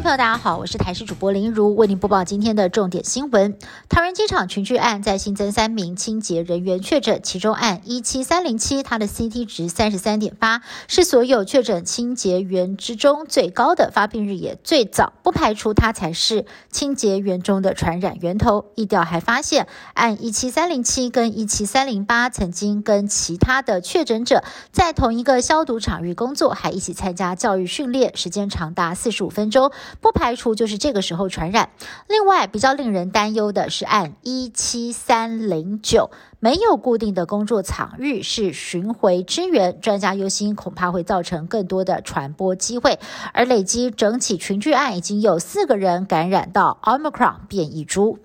众朋友，大家好，我是台视主播林如，为您播报今天的重点新闻。桃园机场群聚案再新增三名清洁人员确诊，其中案一七三零七，它的 CT 值三十三点八，是所有确诊清洁员之中最高的，发病日也最早，不排除它才是清洁员中的传染源头。疫调还发现，案一七三零七跟一七三零八曾经跟其他的确诊者在同一个消毒场域工作，还一起参加教育训练，时间长达四十五分钟。不排除就是这个时候传染。另外，比较令人担忧的是，按一七三零九没有固定的工作场域，是巡回支援。专家忧心，恐怕会造成更多的传播机会。而累积整起群聚案，已经有四个人感染到 Omicron 变异株。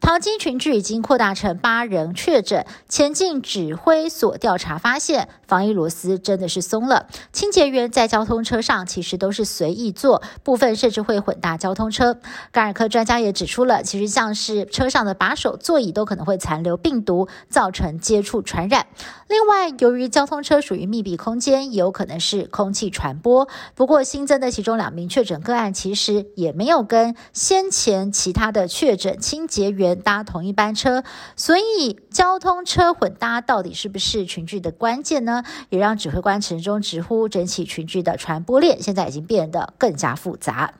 淘金群聚已经扩大成八人确诊。前进指挥所调查发现，防疫螺丝真的是松了。清洁员在交通车上其实都是随意坐，部分甚至会混搭交通车。感染科专家也指出了，其实像是车上的把手、座椅都可能会残留病毒，造成接触传染。另外，由于交通车属于密闭空间，也有可能是空气传播。不过，新增的其中两名确诊个案，其实也没有跟先前其他的确诊清洁员。搭同一班车，所以交通车混搭到底是不是群聚的关键呢？也让指挥官陈中直呼，整起群聚的传播链现在已经变得更加复杂。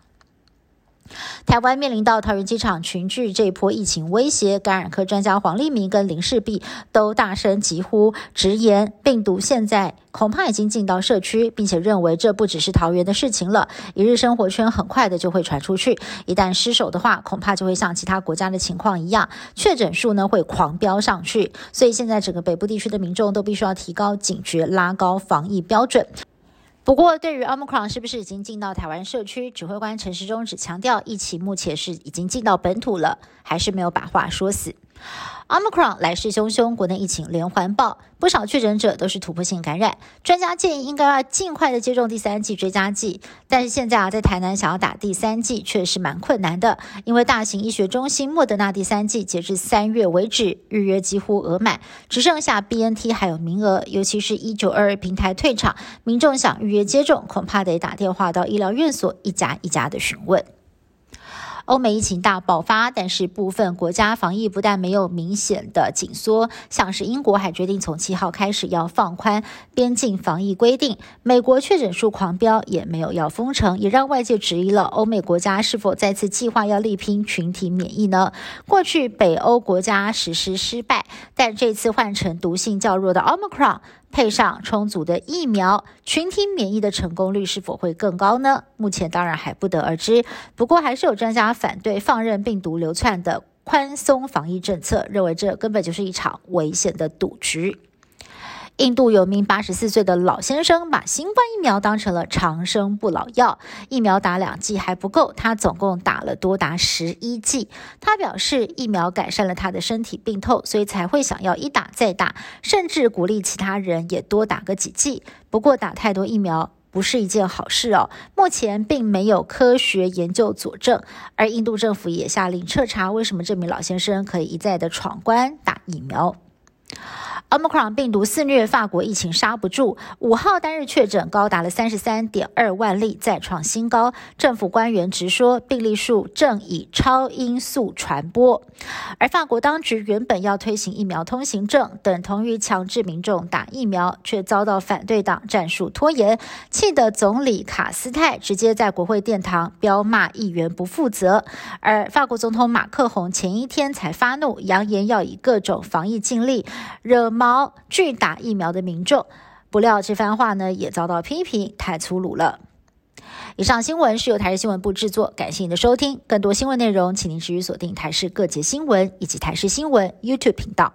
台湾面临到桃园机场群聚这一波疫情威胁，感染科专家黄立明跟林世璧都大声疾呼，直言病毒现在恐怕已经进到社区，并且认为这不只是桃园的事情了，一日生活圈很快的就会传出去，一旦失守的话，恐怕就会像其他国家的情况一样，确诊数呢会狂飙上去，所以现在整个北部地区的民众都必须要提高警觉，拉高防疫标准。不过，对于 Omicron 是不是已经进到台湾社区，指挥官陈时中只强调，疫情目前是已经进到本土了，还是没有把话说死。Omicron 来势汹汹，国内疫情连环爆，不少确诊者都是突破性感染。专家建议应该要尽快的接种第三剂追加剂，但是现在啊，在台南想要打第三剂却是蛮困难的，因为大型医学中心莫德纳第三剂截至三月为止预约几乎额满，只剩下 BNT 还有名额，尤其是一九二二平台退场，民众想预约接种，恐怕得打电话到医疗院所一家一家的询问。欧美疫情大爆发，但是部分国家防疫不但没有明显的紧缩，像是英国还决定从七号开始要放宽边境防疫规定。美国确诊数狂飙，也没有要封城，也让外界质疑了欧美国家是否再次计划要力拼群体免疫呢？过去北欧国家实施失败，但这次换成毒性较弱的 Omicron。配上充足的疫苗，群体免疫的成功率是否会更高呢？目前当然还不得而知。不过，还是有专家反对放任病毒流窜的宽松防疫政策，认为这根本就是一场危险的赌局。印度有名八十四岁的老先生，把新冠疫苗当成了长生不老药。疫苗打两剂还不够，他总共打了多达十一剂。他表示，疫苗改善了他的身体病痛，所以才会想要一打再打，甚至鼓励其他人也多打个几剂。不过，打太多疫苗不是一件好事哦。目前并没有科学研究佐证，而印度政府也下令彻查，为什么这名老先生可以一再的闯关打疫苗。Omicron 病毒肆虐，法国疫情刹不住。五号单日确诊高达了三十三点二万例，再创新高。政府官员直说，病例数正以超音速传播。而法国当局原本要推行疫苗通行证，等同于强制民众打疫苗，却遭到反对党战术拖延，气得总理卡斯泰直接在国会殿堂彪骂议员不负责。而法国总统马克宏前一天才发怒，扬言要以各种防疫尽力惹。毛拒打疫苗的民众，不料这番话呢也遭到批评，太粗鲁了。以上新闻是由台视新闻部制作，感谢您的收听。更多新闻内容，请您持续锁定台视各节新闻以及台视新闻 YouTube 频道。